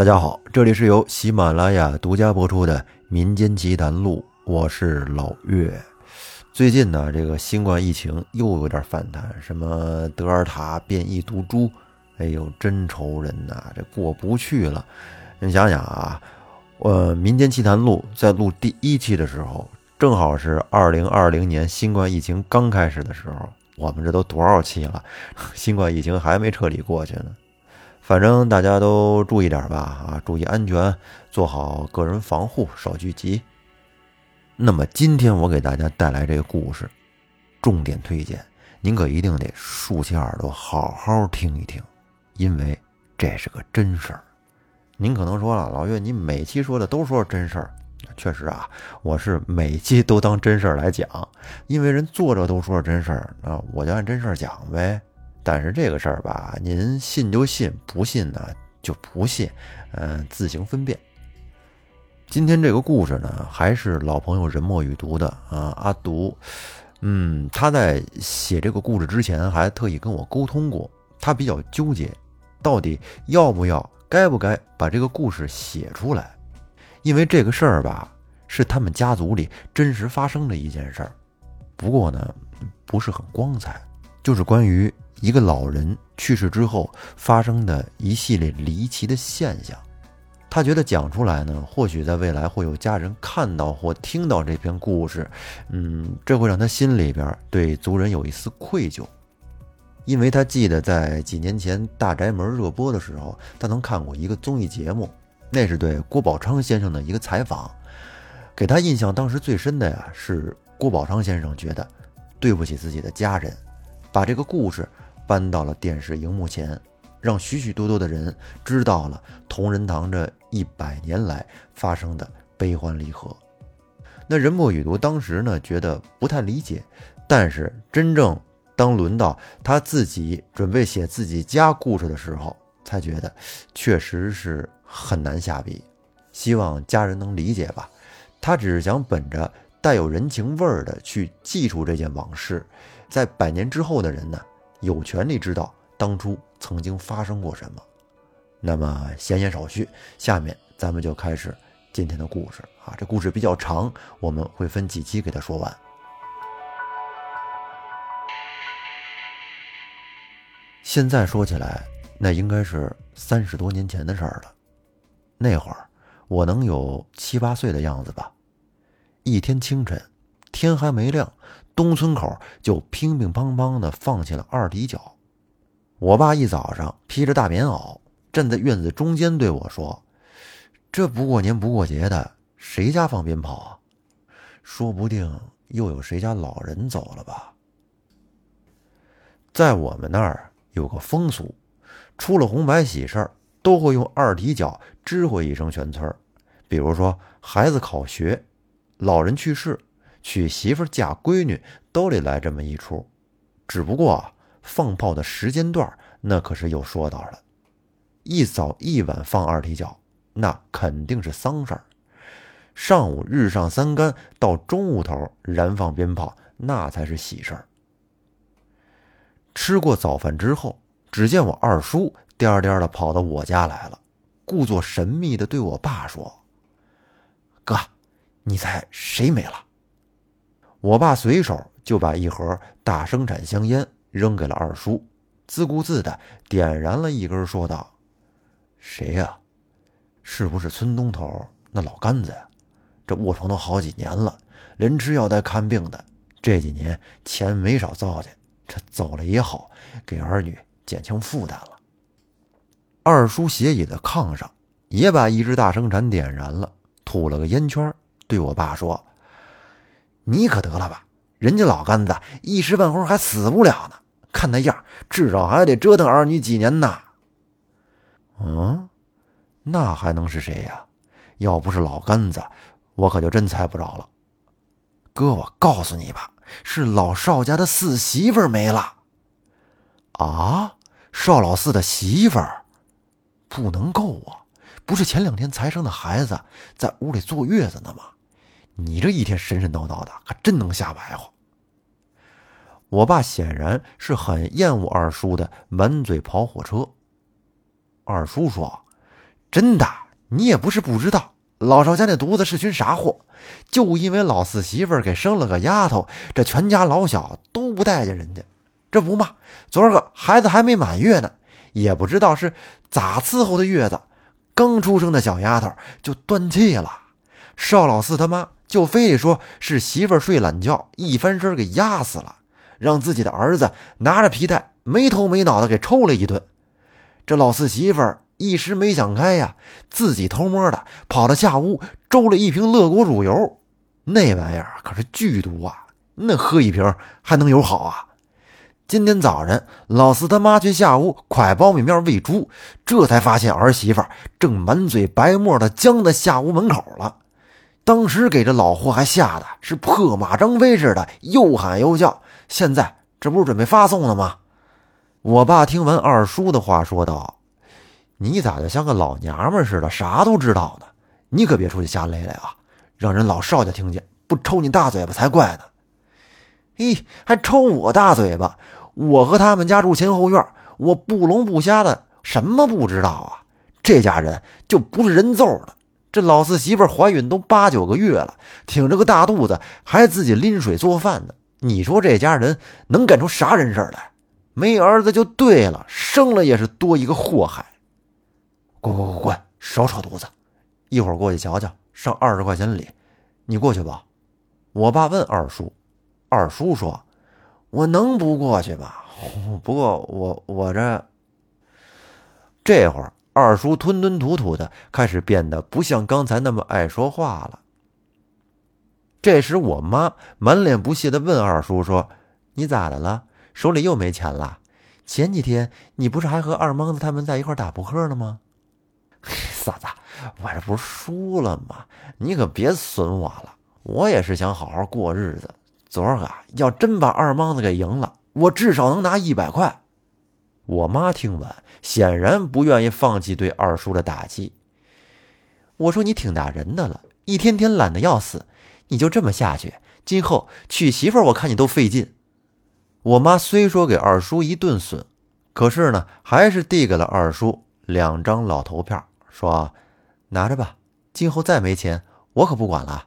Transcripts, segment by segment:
大家好，这里是由喜马拉雅独家播出的《民间奇谈录》，我是老岳。最近呢，这个新冠疫情又有点反弹，什么德尔塔变异毒株，哎呦，真愁人呐，这过不去了。你想想啊，呃，《民间奇谈录》在录第一期的时候，正好是二零二零年新冠疫情刚开始的时候，我们这都多少期了，新冠疫情还没彻底过去呢。反正大家都注意点吧，啊，注意安全，做好个人防护，少聚集。那么今天我给大家带来这个故事，重点推荐，您可一定得竖起耳朵好好听一听，因为这是个真事儿。您可能说了，老岳，你每期说的都说是真事儿，确实啊，我是每期都当真事儿来讲，因为人作者都说是真事儿那，我就按真事儿讲呗。但是这个事儿吧，您信就信，不信呢就不信，嗯，自行分辨。今天这个故事呢，还是老朋友人墨与读的啊，阿独，嗯，他在写这个故事之前还特意跟我沟通过，他比较纠结，到底要不要、该不该把这个故事写出来，因为这个事儿吧，是他们家族里真实发生的一件事儿，不过呢，不是很光彩，就是关于。一个老人去世之后发生的一系列离奇的现象，他觉得讲出来呢，或许在未来会有家人看到或听到这篇故事，嗯，这会让他心里边对族人有一丝愧疚，因为他记得在几年前《大宅门》热播的时候，他曾看过一个综艺节目，那是对郭宝昌先生的一个采访，给他印象当时最深的呀，是郭宝昌先生觉得对不起自己的家人，把这个故事。搬到了电视荧幕前，让许许多多的人知道了同仁堂这一百年来发生的悲欢离合。那任墨雨读当时呢，觉得不太理解，但是真正当轮到他自己准备写自己家故事的时候，才觉得确实是很难下笔。希望家人能理解吧。他只是想本着带有人情味儿的去记住这件往事，在百年之后的人呢。有权利知道当初曾经发生过什么。那么闲言少叙，下面咱们就开始今天的故事啊。这故事比较长，我们会分几期给他说完。现在说起来，那应该是三十多年前的事儿了。那会儿我能有七八岁的样子吧。一天清晨，天还没亮。东村口就乒乒乓乓的放起了二踢脚。我爸一早上披着大棉袄站在院子中间对我说：“这不过年不过节的，谁家放鞭炮啊？说不定又有谁家老人走了吧？”在我们那儿有个风俗，出了红白喜事儿，都会用二踢脚知会一声全村比如说孩子考学，老人去世。娶媳妇嫁闺女都得来这么一出，只不过放炮的时间段那可是有说道的。一早一晚放二踢脚，那肯定是丧事儿；上午日上三竿到中午头燃放鞭炮，那才是喜事儿。吃过早饭之后，只见我二叔颠颠的跑到我家来了，故作神秘的对我爸说：“哥，你猜谁没了？”我爸随手就把一盒大生产香烟扔给了二叔，自顾自的点燃了一根，说道：“谁呀？是不是村东头那老杆子呀？这卧床都好几年了，连吃药带看病的，这几年钱没少糟践。这走了也好，给儿女减轻负担了。”二叔斜倚在炕上，也把一支大生产点燃了，吐了个烟圈，对我爸说。你可得了吧！人家老干子一时半会儿还死不了呢，看那样，至少还得折腾儿女几年呢。嗯，那还能是谁呀？要不是老干子，我可就真猜不着了。哥，我告诉你吧，是老邵家的四媳妇没了。啊，邵老四的媳妇儿，不能够啊！不是前两天才生的孩子，在屋里坐月子呢吗？你这一天神神叨叨的，可真能瞎白话。我爸显然是很厌恶二叔的满嘴跑火车。二叔说：“真的，你也不是不知道，老邵家那犊子是群傻货。就因为老四媳妇给生了个丫头，这全家老小都不待见人家。这不嘛，昨儿个孩子还没满月呢，也不知道是咋伺候的月子，刚出生的小丫头就断气了。邵老四他妈就非得说是媳妇睡懒觉，一翻身给压死了，让自己的儿子拿着皮带没头没脑的给抽了一顿。这老四媳妇一时没想开呀，自己偷摸的跑到下屋周了一瓶乐果乳油，那玩意儿可是剧毒啊，那喝一瓶还能有好啊？今天早晨，老四他妈去下屋蒯苞米面喂猪，这才发现儿媳妇正满嘴白沫的僵在下屋门口了。当时给这老货还吓得是破马张飞似的，又喊又叫。现在这不是准备发送了吗？我爸听完二叔的话，说道：“你咋就像个老娘们似的，啥都知道呢？你可别出去瞎咧咧啊，让人老邵家听见，不抽你大嘴巴才怪呢！”咦，还抽我大嘴巴？我和他们家住前后院，我不聋不瞎的，什么不知道啊？这家人就不是人揍的。这老四媳妇怀孕都八九个月了，挺着个大肚子，还自己拎水做饭呢。你说这家人能干出啥人事来？没儿子就对了，生了也是多一个祸害。滚滚滚滚，少扯犊子！一会儿过去瞧瞧，上二十块钱礼，你过去吧。我爸问二叔，二叔说。我能不过去吗？不过我我这这会儿二叔吞吞吐吐的，开始变得不像刚才那么爱说话了。这时我妈满脸不屑的问二叔说：“你咋的了？手里又没钱了？前几天你不是还和二蒙子他们在一块打扑克呢吗？” 嫂子，我这不是输了吗？你可别损我了，我也是想好好过日子。昨儿个要真把二莽子给赢了，我至少能拿一百块。我妈听完，显然不愿意放弃对二叔的打击。我说：“你挺大人的了，一天天懒得要死，你就这么下去，今后娶媳妇我看你都费劲。”我妈虽说给二叔一顿损，可是呢，还是递给了二叔两张老头票，说：“拿着吧，今后再没钱，我可不管了。”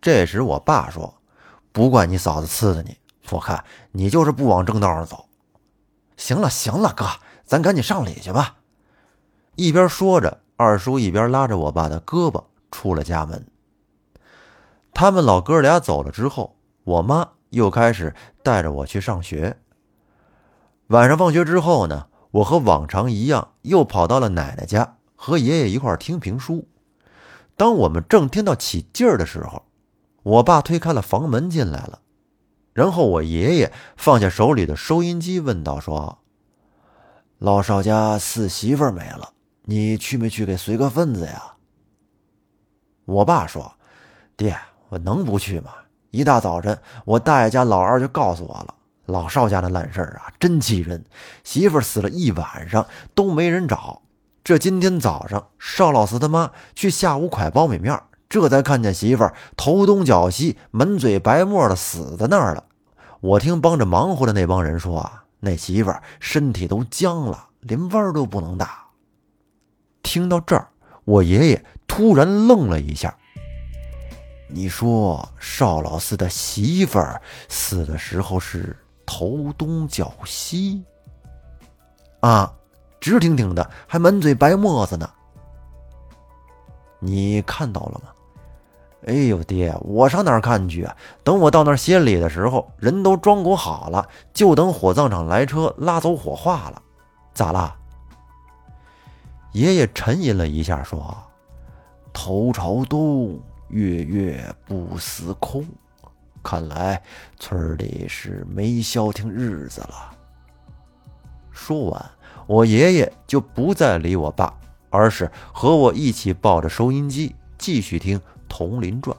这时我爸说。不怪你嫂子呲的你，我看你就是不往正道上走。行了行了，哥，咱赶紧上礼去吧。一边说着，二叔一边拉着我爸的胳膊出了家门。他们老哥俩走了之后，我妈又开始带着我去上学。晚上放学之后呢，我和往常一样，又跑到了奶奶家和爷爷一块听评书。当我们正听到起劲儿的时候，我爸推开了房门进来了，然后我爷爷放下手里的收音机，问道：“说老邵家四媳妇没了，你去没去给随个份子呀？”我爸说：“爹，我能不去吗？一大早晨，我大爷家老二就告诉我了，老邵家的烂事儿啊，真气人，媳妇死了一晚上都没人找。这今天早上，邵老四他妈去下午蒯苞米面。”这才看见媳妇儿头东脚西、满嘴白沫的死在那儿了。我听帮着忙活的那帮人说啊，那媳妇儿身体都僵了，连弯都不能打。听到这儿，我爷爷突然愣了一下。你说邵老四的媳妇儿死的时候是头东脚西啊，直挺挺的，还满嘴白沫子呢。你看到了吗？哎呦，爹，我上哪儿看去啊？等我到那儿歇礼的时候，人都装裹好了，就等火葬场来车拉走火化了。咋啦？爷爷沉吟了一下，说：“头朝东，月月不思空。看来村里是没消停日子了。”说完，我爷爷就不再理我爸，而是和我一起抱着收音机继续听。《铜林传》，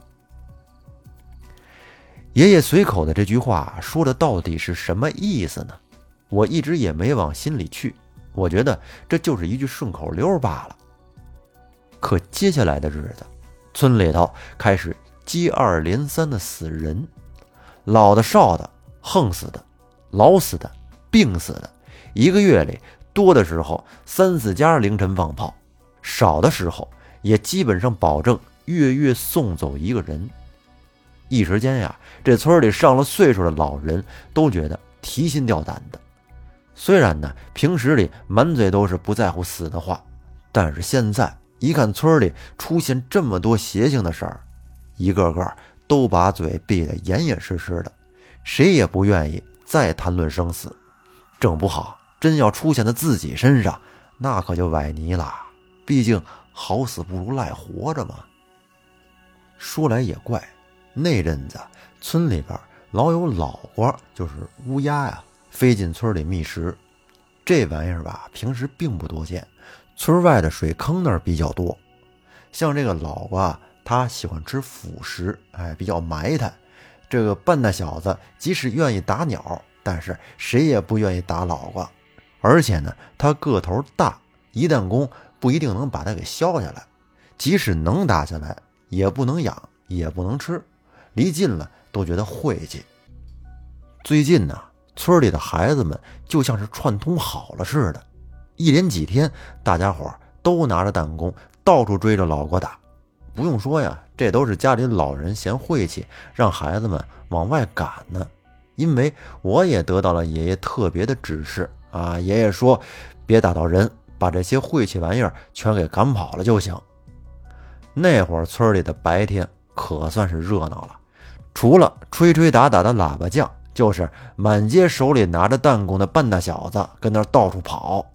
爷爷随口的这句话说的到底是什么意思呢？我一直也没往心里去，我觉得这就是一句顺口溜罢了。可接下来的日子，村里头开始接二连三的死人，老的、少的、横死的、老死的、病死的，一个月里多的时候三四家凌晨放炮，少的时候也基本上保证月月送走一个人。一时间呀，这村里上了岁数的老人都觉得提心吊胆的。虽然呢，平时里满嘴都是不在乎死的话，但是现在一看村里出现这么多邪性的事儿，一个个都把嘴闭得严严实实的，谁也不愿意再谈论生死。整不好，真要出现在自己身上，那可就崴泥了。毕竟好死不如赖活着嘛。说来也怪。那阵子，村里边老有老瓜，就是乌鸦呀，飞进村里觅食。这玩意儿吧，平时并不多见，村外的水坑那儿比较多。像这个老瓜，它喜欢吃腐食，哎，比较埋汰。这个笨大小子，即使愿意打鸟，但是谁也不愿意打老瓜。而且呢，它个头大，一旦攻，不一定能把它给削下来。即使能打下来，也不能养，也不能吃。离近了都觉得晦气。最近呢，村里的孩子们就像是串通好了似的，一连几天，大家伙都拿着弹弓到处追着老郭打。不用说呀，这都是家里老人嫌晦气，让孩子们往外赶呢。因为我也得到了爷爷特别的指示啊，爷爷说别打到人，把这些晦气玩意儿全给赶跑了就行。那会儿村里的白天可算是热闹了。除了吹吹打打的喇叭匠，就是满街手里拿着弹弓的半大小子跟那到处跑。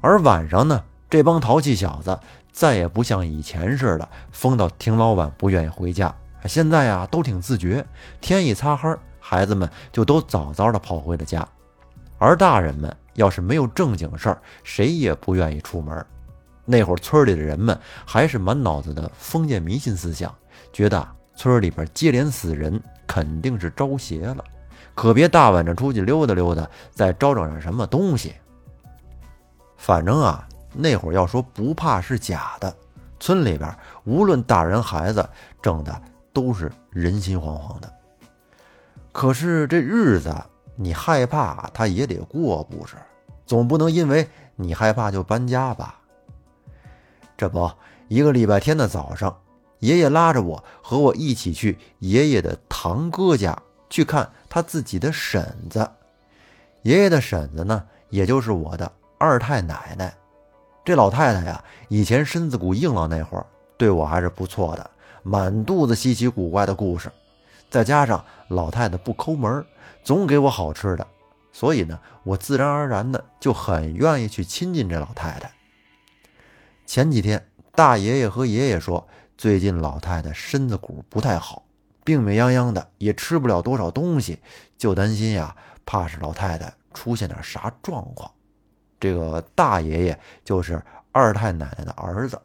而晚上呢，这帮淘气小子再也不像以前似的疯到挺老晚不愿意回家。现在呀，都挺自觉，天一擦黑，孩子们就都早早的跑回了家。而大人们要是没有正经事儿，谁也不愿意出门。那会儿村里的人们还是满脑子的封建迷信思想，觉得。村里边接连死人，肯定是招邪了，可别大晚上出去溜达溜达，再招惹上什么东西。反正啊，那会儿要说不怕是假的，村里边无论大人孩子，整的都是人心惶惶的。可是这日子你害怕，他也得过，不是？总不能因为你害怕就搬家吧？这不，一个礼拜天的早上。爷爷拉着我和我一起去爷爷的堂哥家去看他自己的婶子。爷爷的婶子呢，也就是我的二太奶奶。这老太太呀，以前身子骨硬朗那会儿，对我还是不错的，满肚子稀奇古怪的故事。再加上老太太不抠门，总给我好吃的，所以呢，我自然而然的就很愿意去亲近这老太太。前几天，大爷爷和爷爷说。最近老太太身子骨不太好，病病殃殃的，也吃不了多少东西，就担心呀，怕是老太太出现点啥状况。这个大爷爷就是二太奶奶的儿子，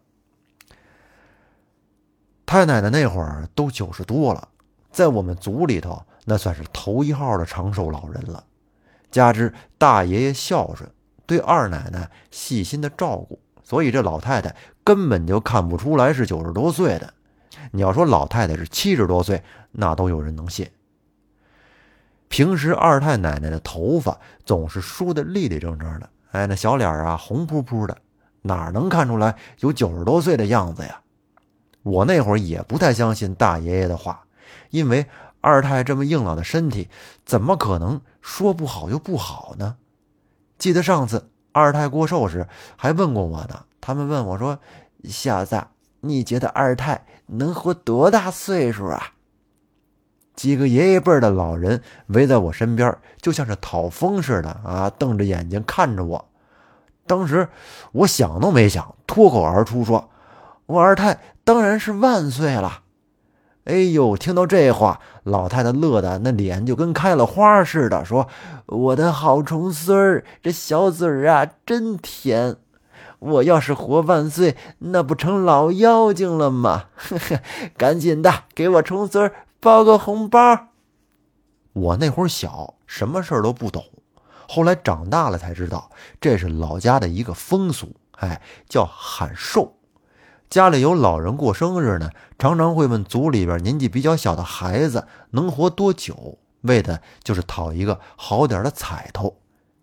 太奶奶那会儿都九十多了，在我们族里头那算是头一号的长寿老人了。加之大爷爷孝顺，对二奶奶细心的照顾。所以这老太太根本就看不出来是九十多岁的。你要说老太太是七十多岁，那都有人能信。平时二太奶奶的头发总是梳得立立正正的，哎，那小脸啊红扑扑的，哪能看出来有九十多岁的样子呀？我那会儿也不太相信大爷爷的话，因为二太这么硬朗的身体，怎么可能说不好就不好呢？记得上次。二太过寿时还问过我呢。他们问我说：“小子，你觉得二太能活多大岁数啊？”几个爷爷辈的老人围在我身边，就像是讨风似的啊，瞪着眼睛看着我。当时我想都没想，脱口而出说：“我二太当然是万岁了。”哎呦！听到这话，老太太乐的那脸就跟开了花似的，说：“我的好重孙儿，这小嘴儿啊，真甜！我要是活万岁，那不成老妖精了吗？呵呵，赶紧的，给我重孙儿包个红包。”我那会儿小，什么事儿都不懂，后来长大了才知道，这是老家的一个风俗，哎，叫喊寿。家里有老人过生日呢，常常会问族里边年纪比较小的孩子能活多久，为的就是讨一个好点的彩头。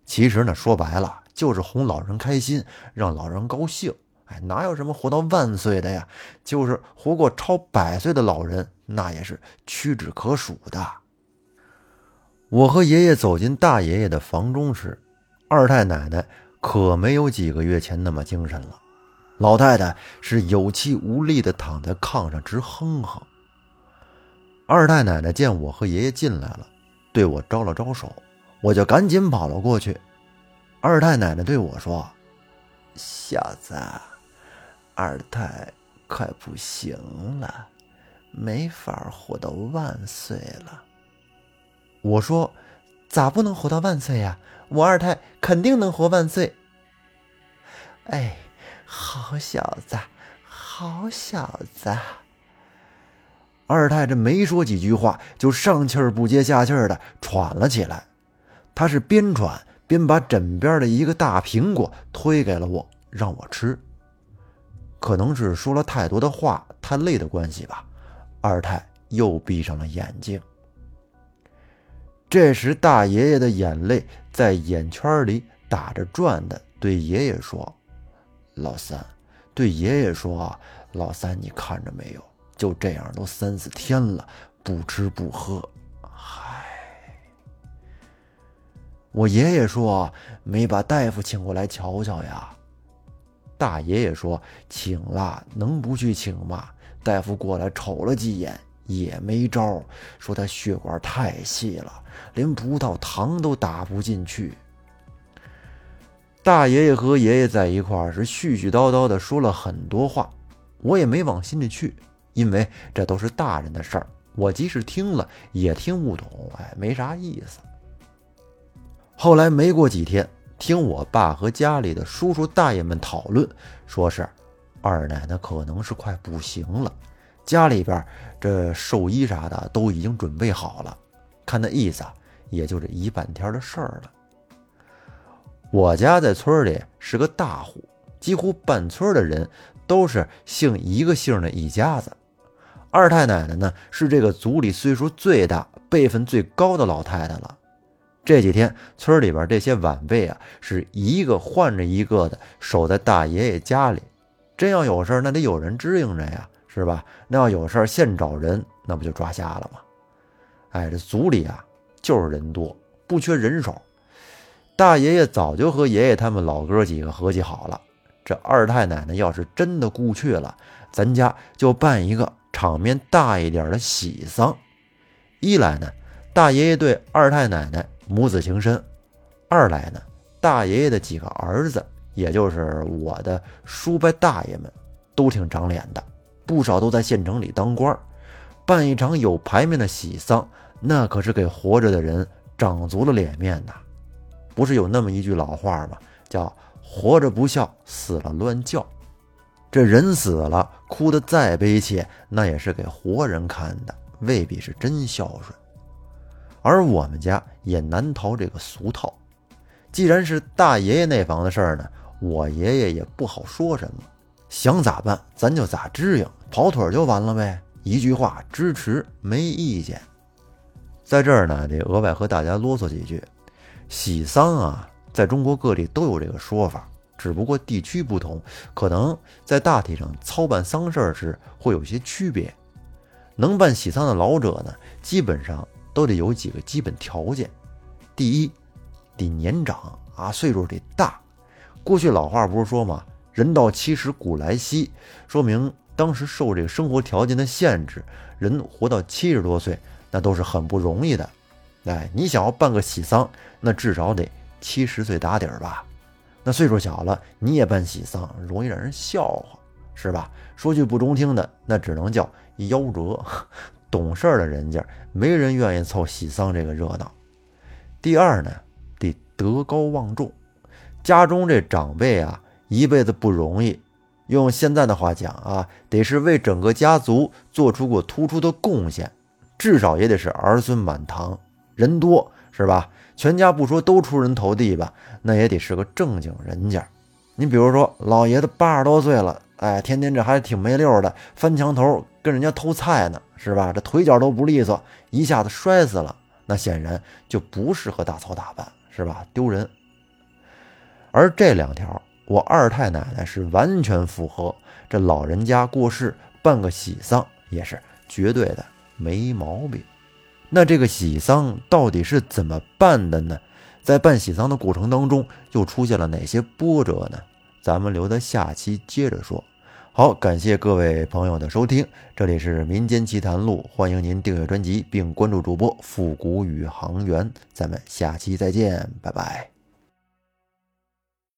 其实呢，说白了就是哄老人开心，让老人高兴。哎，哪有什么活到万岁的呀？就是活过超百岁的老人，那也是屈指可数的。我和爷爷走进大爷爷的房中时，二太奶奶可没有几个月前那么精神了。老太太是有气无力地躺在炕上直哼哼。二太奶奶见我和爷爷进来了，对我招了招手，我就赶紧跑了过去。二太奶奶对我说：“小子，二太快不行了，没法活到万岁了。”我说：“咋不能活到万岁呀？我二太肯定能活万岁。”哎。好小子，好小子！二太这没说几句话，就上气儿不接下气儿的喘了起来。他是边喘边把枕边的一个大苹果推给了我，让我吃。可能是说了太多的话，太累的关系吧，二太又闭上了眼睛。这时，大爷爷的眼泪在眼圈里打着转的，对爷爷说。老三对爷爷说：“老三，你看着没有？就这样都三四天了，不吃不喝。唉，我爷爷说没把大夫请过来瞧瞧呀。大爷爷说请了，能不去请吗？大夫过来瞅了几眼也没招，说他血管太细了，连葡萄糖都打不进去。”大爷爷和爷爷在一块儿是絮絮叨叨的说了很多话，我也没往心里去，因为这都是大人的事儿，我即使听了也听不懂，哎，没啥意思。后来没过几天，听我爸和家里的叔叔大爷们讨论，说是二奶奶可能是快不行了，家里边这寿衣啥的都已经准备好了，看那意思，也就这一半天的事儿了。我家在村里是个大户，几乎半村的人都是姓一个姓的一家子。二太奶奶呢，是这个族里岁数最大、辈分最高的老太太了。这几天，村里边这些晚辈啊，是一个换着一个的守在大爷爷家里。真要有事那得有人支应着呀，是吧？那要有事现找人，那不就抓瞎了吗？哎，这族里啊，就是人多，不缺人手。大爷爷早就和爷爷他们老哥几个合计好了，这二太奶奶要是真的故去了，咱家就办一个场面大一点的喜丧。一来呢，大爷爷对二太奶奶母子情深；二来呢，大爷爷的几个儿子，也就是我的叔伯大爷们，都挺长脸的，不少都在县城里当官办一场有排面的喜丧，那可是给活着的人长足了脸面呐。不是有那么一句老话吗？叫“活着不孝，死了乱叫”。这人死了，哭得再悲切，那也是给活人看的，未必是真孝顺。而我们家也难逃这个俗套。既然是大爷爷那房的事儿呢，我爷爷也不好说什么，想咋办咱就咋支应，跑腿就完了呗。一句话，支持，没意见。在这儿呢，得额外和大家啰嗦几句。喜丧啊，在中国各地都有这个说法，只不过地区不同，可能在大体上操办丧事时会有些区别。能办喜丧的老者呢，基本上都得有几个基本条件：第一，得年长啊，岁数得大。过去老话不是说吗？“人到七十古来稀”，说明当时受这个生活条件的限制，人活到七十多岁，那都是很不容易的。哎，你想要办个喜丧，那至少得七十岁打底儿吧？那岁数小了，你也办喜丧，容易让人笑话，是吧？说句不中听的，那只能叫夭折。懂事儿的人家，没人愿意凑喜丧这个热闹。第二呢，得德高望重，家中这长辈啊，一辈子不容易。用现在的话讲啊，得是为整个家族做出过突出的贡献，至少也得是儿孙满堂。人多是吧？全家不说都出人头地吧，那也得是个正经人家。你比如说，老爷子八十多岁了，哎，天天这还挺没溜的，翻墙头跟人家偷菜呢，是吧？这腿脚都不利索，一下子摔死了，那显然就不适合大操大办，是吧？丢人。而这两条我二太奶奶是完全符合，这老人家过世办个喜丧也是绝对的没毛病。那这个喜丧到底是怎么办的呢？在办喜丧的过程当中，又出现了哪些波折呢？咱们留在下期接着说。好，感谢各位朋友的收听，这里是民间奇谈录，欢迎您订阅专辑并关注主播复古宇航员，咱们下期再见，拜拜。